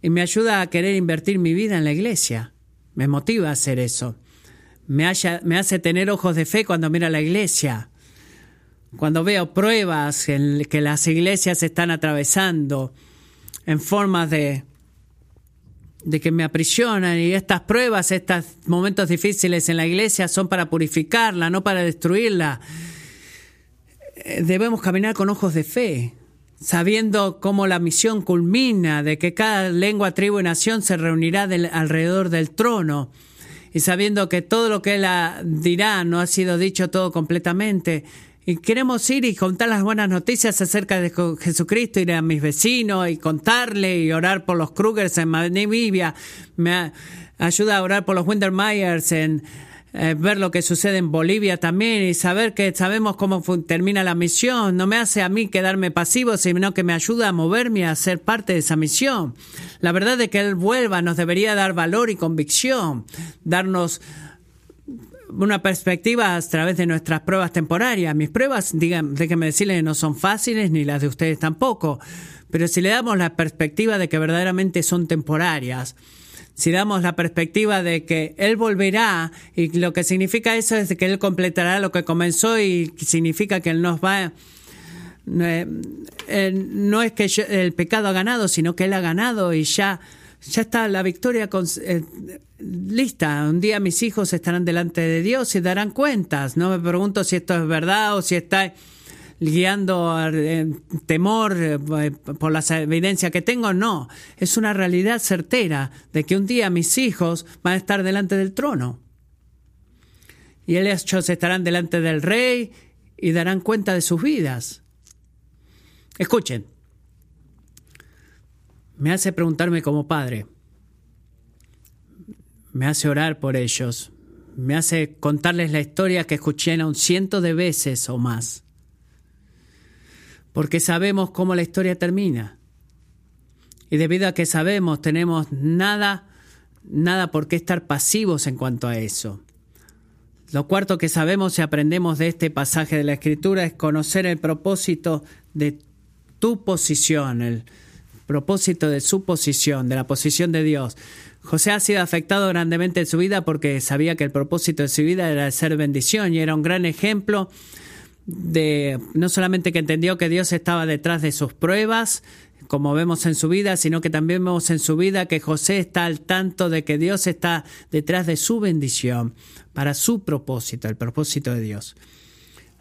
Y me ayuda a querer invertir mi vida en la iglesia. Me motiva a hacer eso. Me, me hace tener ojos de fe cuando miro a la iglesia. Cuando veo pruebas en que las iglesias están atravesando en formas de, de que me aprisionan y estas pruebas, estos momentos difíciles en la iglesia son para purificarla, no para destruirla. Debemos caminar con ojos de fe, sabiendo cómo la misión culmina, de que cada lengua, tribu y nación se reunirá alrededor del trono, y sabiendo que todo lo que él dirá no ha sido dicho todo completamente. Y queremos ir y contar las buenas noticias acerca de Jesucristo, ir a mis vecinos y contarle y orar por los Krugers en Namibia. Me ayuda a orar por los Windermeyers en eh, ver lo que sucede en Bolivia también y saber que sabemos cómo termina la misión. No me hace a mí quedarme pasivo, sino que me ayuda a moverme a ser parte de esa misión. La verdad de que Él vuelva nos debería dar valor y convicción, darnos una perspectiva a través de nuestras pruebas temporarias. Mis pruebas, digan, déjenme decirles, no son fáciles, ni las de ustedes tampoco. Pero si le damos la perspectiva de que verdaderamente son temporarias, si damos la perspectiva de que Él volverá, y lo que significa eso es que Él completará lo que comenzó y significa que Él nos va... Eh, eh, no es que el pecado ha ganado, sino que Él ha ganado y ya, ya está la victoria eh, lista. Un día mis hijos estarán delante de Dios y darán cuentas. No me pregunto si esto es verdad o si está guiando temor eh, por la evidencia que tengo, no, es una realidad certera de que un día mis hijos van a estar delante del trono. Y ellos estarán delante del rey y darán cuenta de sus vidas. Escuchen, me hace preguntarme como padre, me hace orar por ellos, me hace contarles la historia que escuché un ciento de veces o más porque sabemos cómo la historia termina. Y debido a que sabemos, tenemos nada, nada por qué estar pasivos en cuanto a eso. Lo cuarto que sabemos y aprendemos de este pasaje de la Escritura es conocer el propósito de tu posición, el propósito de su posición, de la posición de Dios. José ha sido afectado grandemente en su vida porque sabía que el propósito de su vida era ser bendición y era un gran ejemplo de no solamente que entendió que Dios estaba detrás de sus pruebas, como vemos en su vida, sino que también vemos en su vida que José está al tanto de que Dios está detrás de su bendición para su propósito, el propósito de Dios.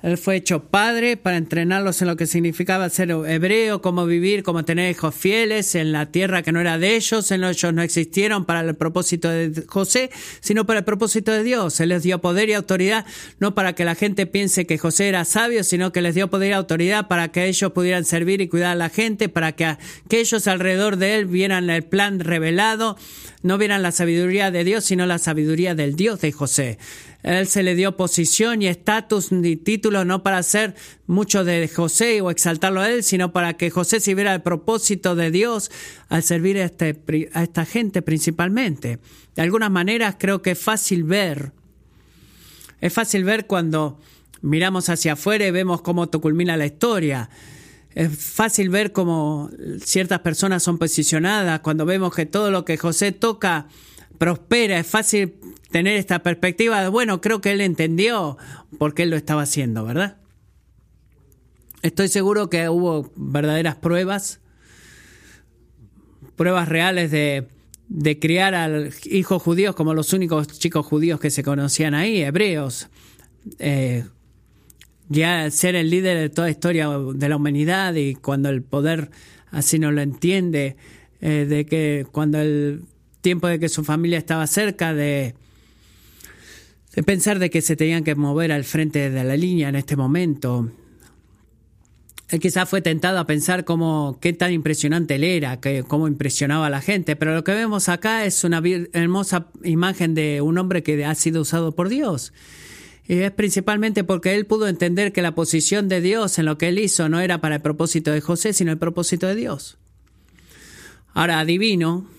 Él fue hecho padre para entrenarlos en lo que significaba ser hebreo, cómo vivir, cómo tener hijos fieles en la tierra que no era de ellos. En ellos no existieron para el propósito de José, sino para el propósito de Dios. Él les dio poder y autoridad, no para que la gente piense que José era sabio, sino que les dio poder y autoridad para que ellos pudieran servir y cuidar a la gente, para que, que ellos alrededor de él vieran el plan revelado, no vieran la sabiduría de Dios, sino la sabiduría del Dios de José. Él se le dio posición y estatus y título no para hacer mucho de José o exaltarlo a él, sino para que José sirviera el propósito de Dios al servir a, este, a esta gente principalmente. De algunas maneras creo que es fácil ver, es fácil ver cuando miramos hacia afuera y vemos cómo culmina la historia. Es fácil ver cómo ciertas personas son posicionadas cuando vemos que todo lo que José toca prospera. Es fácil tener esta perspectiva de, bueno, creo que él entendió por qué él lo estaba haciendo, ¿verdad? Estoy seguro que hubo verdaderas pruebas pruebas reales de, de criar a hijos judíos como los únicos chicos judíos que se conocían ahí, hebreos. Eh, ya ser el líder de toda historia de la humanidad y cuando el poder así no lo entiende, eh, de que cuando el tiempo de que su familia estaba cerca de, de pensar de que se tenían que mover al frente de la línea en este momento. Él quizás fue tentado a pensar cómo, qué tan impresionante él era, que, cómo impresionaba a la gente, pero lo que vemos acá es una hermosa imagen de un hombre que ha sido usado por Dios. Y es principalmente porque él pudo entender que la posición de Dios en lo que él hizo no era para el propósito de José, sino el propósito de Dios. Ahora, adivino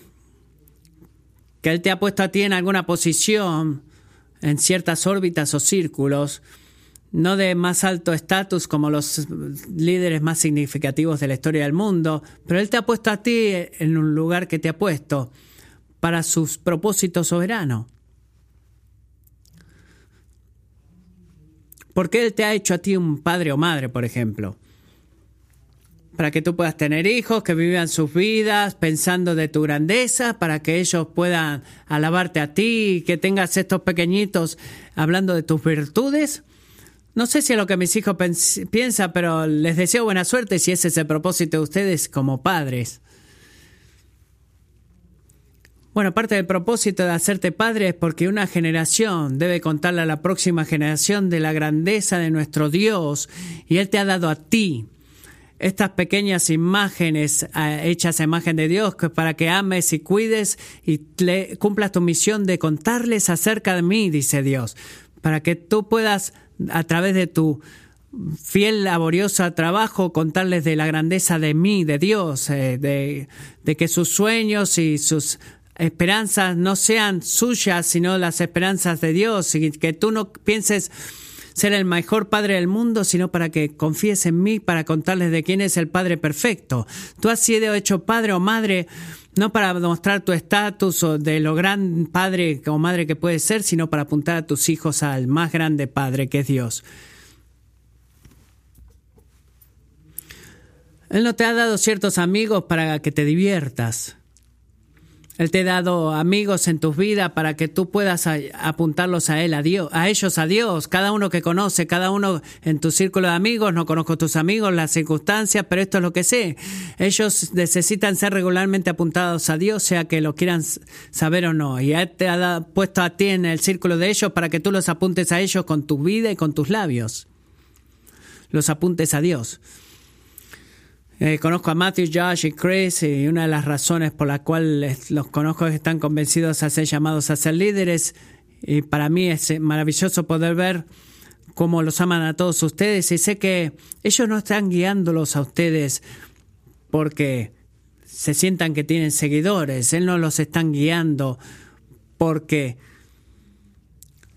que él te ha puesto a ti en alguna posición, en ciertas órbitas o círculos, no de más alto estatus como los líderes más significativos de la historia del mundo, pero Él te ha puesto a ti en un lugar que te ha puesto para sus propósitos soberanos. Porque Él te ha hecho a ti un padre o madre, por ejemplo. Para que tú puedas tener hijos que vivan sus vidas pensando de tu grandeza, para que ellos puedan alabarte a ti que tengas estos pequeñitos hablando de tus virtudes. No sé si es lo que mis hijos piensan, pero les deseo buena suerte si ese es el propósito de ustedes como padres. Bueno, parte del propósito de hacerte padre es porque una generación debe contarle a la próxima generación de la grandeza de nuestro Dios y Él te ha dado a ti estas pequeñas imágenes eh, hechas a imagen de Dios para que ames y cuides y cumplas tu misión de contarles acerca de mí, dice Dios, para que tú puedas a través de tu fiel, laborioso trabajo, contarles de la grandeza de mí, de Dios, eh, de, de que sus sueños y sus esperanzas no sean suyas, sino las esperanzas de Dios, y que tú no pienses ser el mejor padre del mundo, sino para que confíes en mí, para contarles de quién es el Padre perfecto. Tú has sido hecho padre o madre no para demostrar tu estatus o de lo gran padre o madre que puedes ser, sino para apuntar a tus hijos al más grande Padre que es Dios. Él no te ha dado ciertos amigos para que te diviertas. Él te ha dado amigos en tus vidas para que tú puedas apuntarlos a él, a Dios, a ellos, a Dios. Cada uno que conoce, cada uno en tu círculo de amigos. No conozco tus amigos, las circunstancias, pero esto es lo que sé. Ellos necesitan ser regularmente apuntados a Dios, sea que lo quieran saber o no. Y Él te ha puesto a ti en el círculo de ellos para que tú los apuntes a ellos con tu vida y con tus labios. Los apuntes a Dios. Eh, conozco a Matthew, Josh y Chris y una de las razones por la cual los conozco es que están convencidos a ser llamados a ser líderes. Y para mí es eh, maravilloso poder ver cómo los aman a todos ustedes. Y sé que ellos no están guiándolos a ustedes porque se sientan que tienen seguidores, Él no los están guiando porque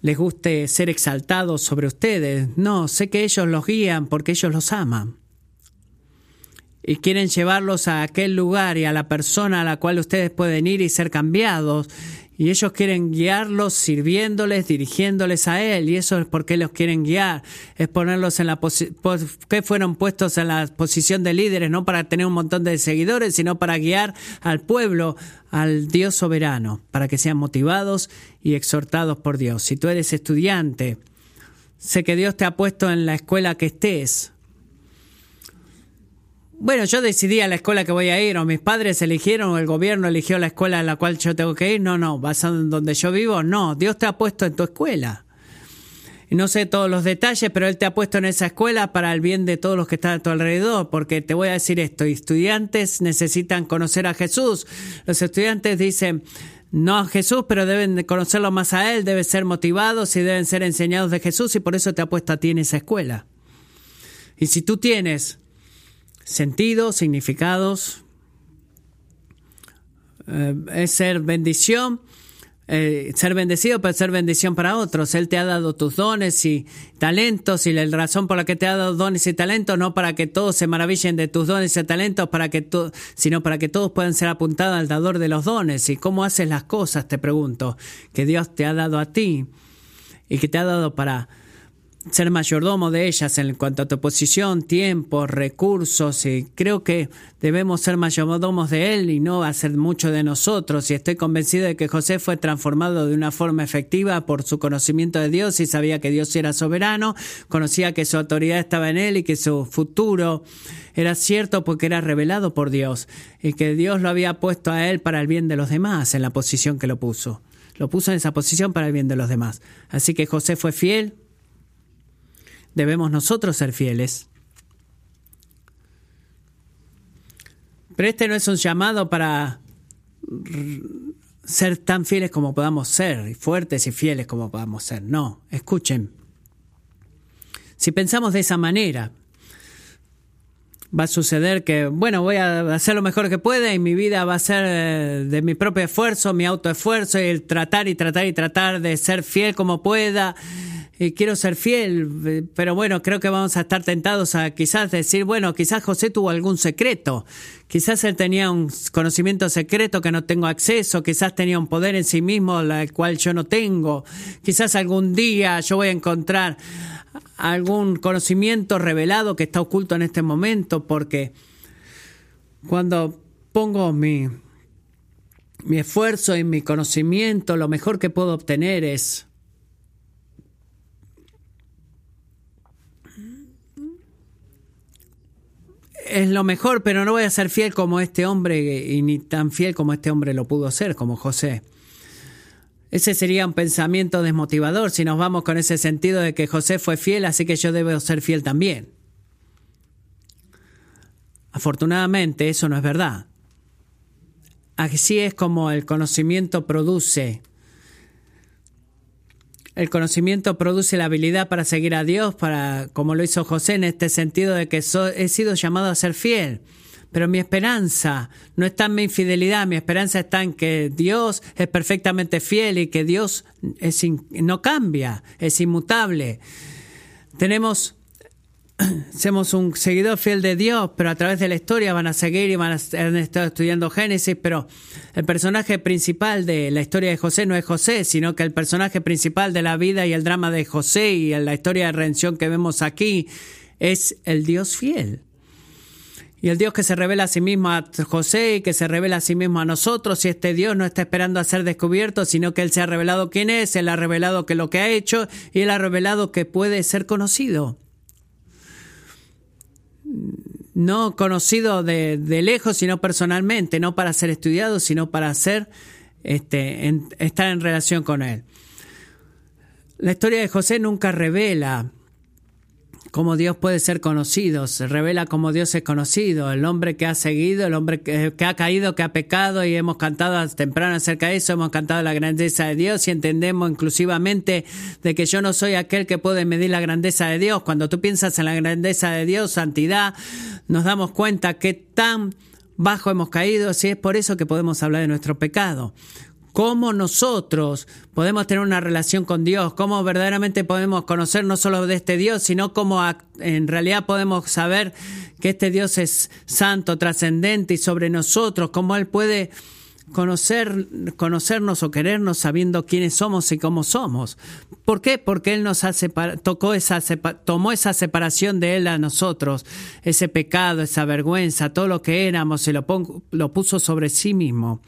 les guste ser exaltados sobre ustedes, no, sé que ellos los guían porque ellos los aman y quieren llevarlos a aquel lugar y a la persona a la cual ustedes pueden ir y ser cambiados. Y ellos quieren guiarlos sirviéndoles, dirigiéndoles a Él. Y eso es porque los quieren guiar. Es ponerlos en la que fueron puestos en la posición de líderes, no para tener un montón de seguidores, sino para guiar al pueblo, al Dios soberano, para que sean motivados y exhortados por Dios. Si tú eres estudiante, sé que Dios te ha puesto en la escuela que estés bueno, yo decidí a la escuela que voy a ir, o mis padres eligieron, o el gobierno eligió la escuela a la cual yo tengo que ir. No, no, basado en donde yo vivo, no. Dios te ha puesto en tu escuela. Y no sé todos los detalles, pero Él te ha puesto en esa escuela para el bien de todos los que están a tu alrededor, porque te voy a decir esto, estudiantes necesitan conocer a Jesús. Los estudiantes dicen, no a Jesús, pero deben conocerlo más a Él, deben ser motivados y deben ser enseñados de Jesús, y por eso te ha puesto a ti en esa escuela. Y si tú tienes sentidos, significados. Eh, es ser bendición, eh, ser bendecido, pero ser bendición para otros. Él te ha dado tus dones y talentos y la razón por la que te ha dado dones y talentos no para que todos se maravillen de tus dones y talentos, para que sino para que todos puedan ser apuntados al dador de los dones. ¿Y cómo haces las cosas? Te pregunto, que Dios te ha dado a ti y que te ha dado para ser mayordomo de ellas en cuanto a tu posición, tiempo, recursos, y creo que debemos ser mayordomos de Él y no hacer mucho de nosotros. Y estoy convencido de que José fue transformado de una forma efectiva por su conocimiento de Dios y sabía que Dios era soberano, conocía que su autoridad estaba en Él y que su futuro era cierto porque era revelado por Dios y que Dios lo había puesto a Él para el bien de los demás en la posición que lo puso. Lo puso en esa posición para el bien de los demás. Así que José fue fiel debemos nosotros ser fieles. Pero este no es un llamado para ser tan fieles como podamos ser, y fuertes y fieles como podamos ser. No, escuchen. Si pensamos de esa manera, va a suceder que, bueno, voy a hacer lo mejor que pueda y mi vida va a ser eh, de mi propio esfuerzo, mi autoesfuerzo y el tratar y tratar y tratar de ser fiel como pueda quiero ser fiel, eh, pero bueno, creo que vamos a estar tentados a quizás decir, bueno, quizás José tuvo algún secreto, quizás él tenía un conocimiento secreto que no tengo acceso, quizás tenía un poder en sí mismo el cual yo no tengo, quizás algún día yo voy a encontrar algún conocimiento revelado que está oculto en este momento, porque cuando pongo mi, mi esfuerzo y mi conocimiento, lo mejor que puedo obtener es es lo mejor, pero no voy a ser fiel como este hombre y ni tan fiel como este hombre lo pudo ser, como José. Ese sería un pensamiento desmotivador si nos vamos con ese sentido de que José fue fiel, así que yo debo ser fiel también. Afortunadamente eso no es verdad. Así es como el conocimiento produce el conocimiento produce la habilidad para seguir a Dios, para, como lo hizo José en este sentido de que he sido llamado a ser fiel. Pero mi esperanza no está en mi infidelidad, mi esperanza está en que Dios es perfectamente fiel y que Dios es no cambia, es inmutable. Tenemos somos un seguidor fiel de Dios, pero a través de la historia van a seguir y van a han estado estudiando Génesis, pero el personaje principal de la historia de José no es José, sino que el personaje principal de la vida y el drama de José y la historia de redención que vemos aquí es el Dios fiel. Y el Dios que se revela a sí mismo a José y que se revela a sí mismo a nosotros, y este Dios no está esperando a ser descubierto, sino que Él se ha revelado quién es, Él ha revelado que lo que ha hecho y Él ha revelado que puede ser conocido no conocido de, lejos, sino personalmente, no para ser estudiado, sino para este, estar en relación con él. La historia de José nunca revela cómo Dios puede ser conocido, se revela cómo Dios es conocido, el hombre que ha seguido, el hombre que, ha caído, que ha pecado y hemos cantado temprano acerca de eso, hemos cantado la grandeza de Dios y entendemos inclusivamente de que yo no soy aquel que puede medir la grandeza de Dios. Cuando tú piensas en la grandeza de Dios, santidad, nos damos cuenta que tan bajo hemos caído, si es por eso que podemos hablar de nuestro pecado cómo nosotros podemos tener una relación con Dios, cómo verdaderamente podemos conocer no solo de este Dios, sino cómo en realidad podemos saber que este Dios es santo, trascendente y sobre nosotros, cómo Él puede conocer, conocernos o querernos sabiendo quiénes somos y cómo somos. ¿Por qué? Porque Él nos hace, tocó esa, tomó esa separación de Él a nosotros, ese pecado, esa vergüenza, todo lo que éramos y lo, lo puso sobre sí mismo.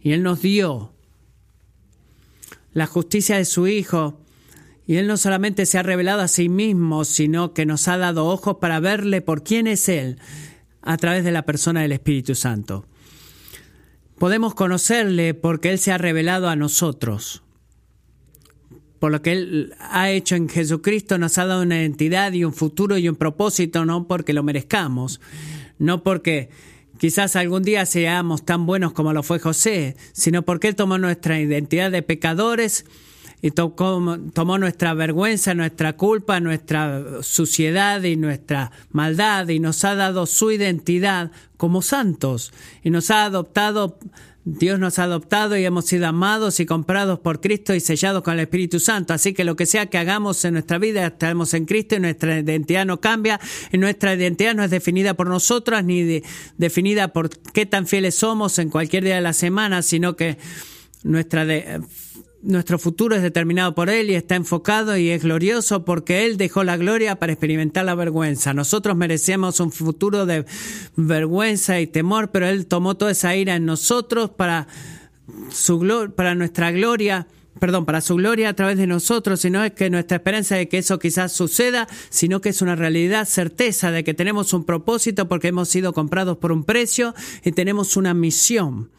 Y Él nos dio la justicia de su Hijo. Y Él no solamente se ha revelado a sí mismo, sino que nos ha dado ojos para verle por quién es Él a través de la persona del Espíritu Santo. Podemos conocerle porque Él se ha revelado a nosotros. Por lo que Él ha hecho en Jesucristo nos ha dado una identidad y un futuro y un propósito, no porque lo merezcamos, no porque Quizás algún día seamos tan buenos como lo fue José, sino porque Él tomó nuestra identidad de pecadores y tomó nuestra vergüenza, nuestra culpa, nuestra suciedad y nuestra maldad y nos ha dado su identidad como santos y nos ha adoptado Dios nos ha adoptado y hemos sido amados y comprados por Cristo y sellados con el Espíritu Santo. Así que lo que sea que hagamos en nuestra vida, estamos en Cristo y nuestra identidad no cambia. Y nuestra identidad no es definida por nosotras ni definida por qué tan fieles somos en cualquier día de la semana, sino que Nuestra nuestro futuro es determinado por Él y está enfocado y es glorioso porque Él dejó la gloria para experimentar la vergüenza. Nosotros merecemos un futuro de vergüenza y temor, pero Él tomó toda esa ira en nosotros para, su, para nuestra gloria perdón, para su gloria a través de nosotros, sino es que nuestra esperanza de que eso quizás suceda, sino que es una realidad, certeza de que tenemos un propósito porque hemos sido comprados por un precio y tenemos una misión.